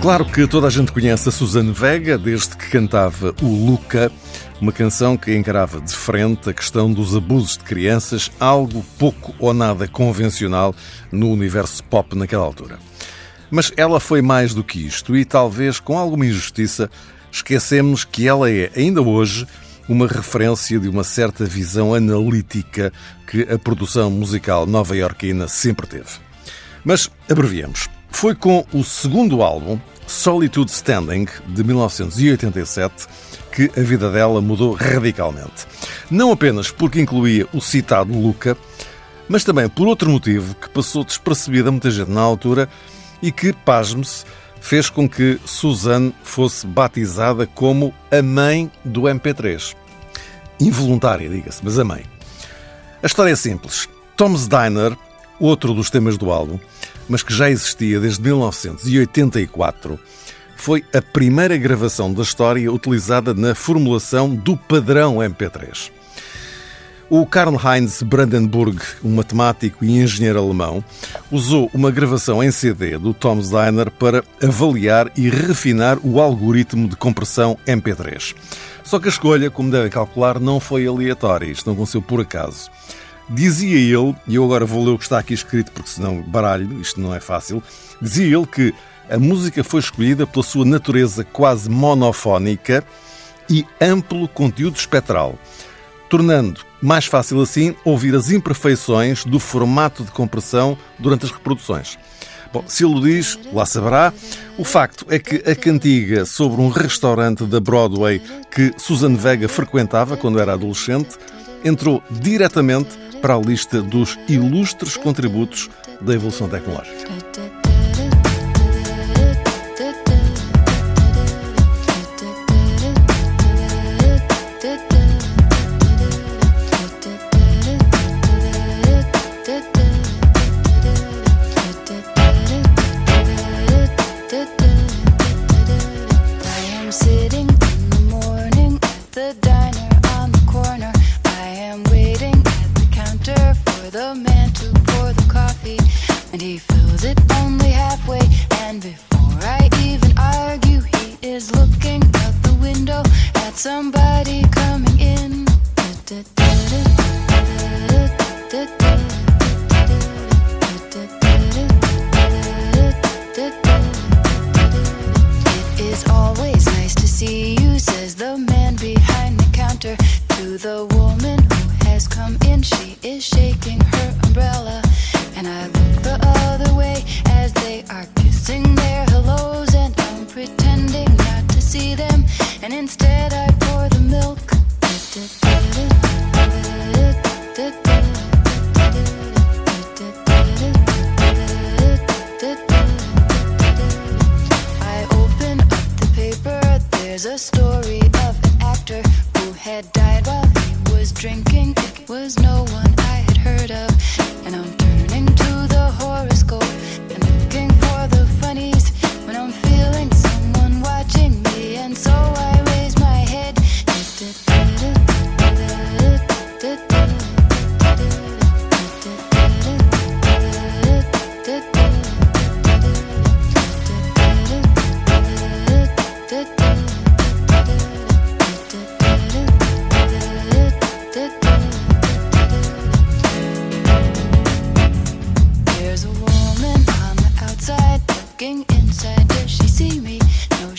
Claro que toda a gente conhece a Suzane Vega desde que cantava o Luca, uma canção que encarava de frente a questão dos abusos de crianças, algo pouco ou nada convencional no universo pop naquela altura. Mas ela foi mais do que isto e talvez com alguma injustiça esquecemos que ela é, ainda hoje, uma referência de uma certa visão analítica que a produção musical nova-iorquina sempre teve. Mas abreviemos. Foi com o segundo álbum, Solitude Standing, de 1987, que a vida dela mudou radicalmente. Não apenas porque incluía o citado Luca, mas também por outro motivo que passou despercebido a muita gente na altura e que, pasme-se, fez com que Suzanne fosse batizada como a mãe do MP3. Involuntária, diga-se, mas a mãe. A história é simples. Tom's Diner, outro dos temas do álbum, mas que já existia desde 1984, foi a primeira gravação da história utilizada na formulação do padrão MP3. O Karl Heinz Brandenburg, um matemático e engenheiro alemão, usou uma gravação em CD do Tom's Diner para avaliar e refinar o algoritmo de compressão MP3. Só que a escolha, como devem calcular, não foi aleatória, isto não aconteceu por acaso. Dizia ele, e eu agora vou ler o que está aqui escrito porque senão baralho, isto não é fácil. Dizia ele que a música foi escolhida pela sua natureza quase monofónica e amplo conteúdo espectral, tornando mais fácil assim ouvir as imperfeições do formato de compressão durante as reproduções. Bom, se ele o diz, lá saberá. O facto é que a cantiga sobre um restaurante da Broadway que Susan Vega frequentava quando era adolescente entrou diretamente para a lista dos ilustres contributos da evolução tecnológica. Only halfway. And before I even argue, he is looking out the window at somebody coming in. It is always nice to see you, says the man behind the counter to the woman who has come in. She is shaking her umbrella, and I their hellos, and I'm pretending not to see them, and instead I pour the milk. I open up the paper, there's a story of an actor who had died while he was drinking. It was no one I had heard of, and I'm turning to the horoscope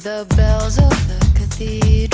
the bells of the cathedral.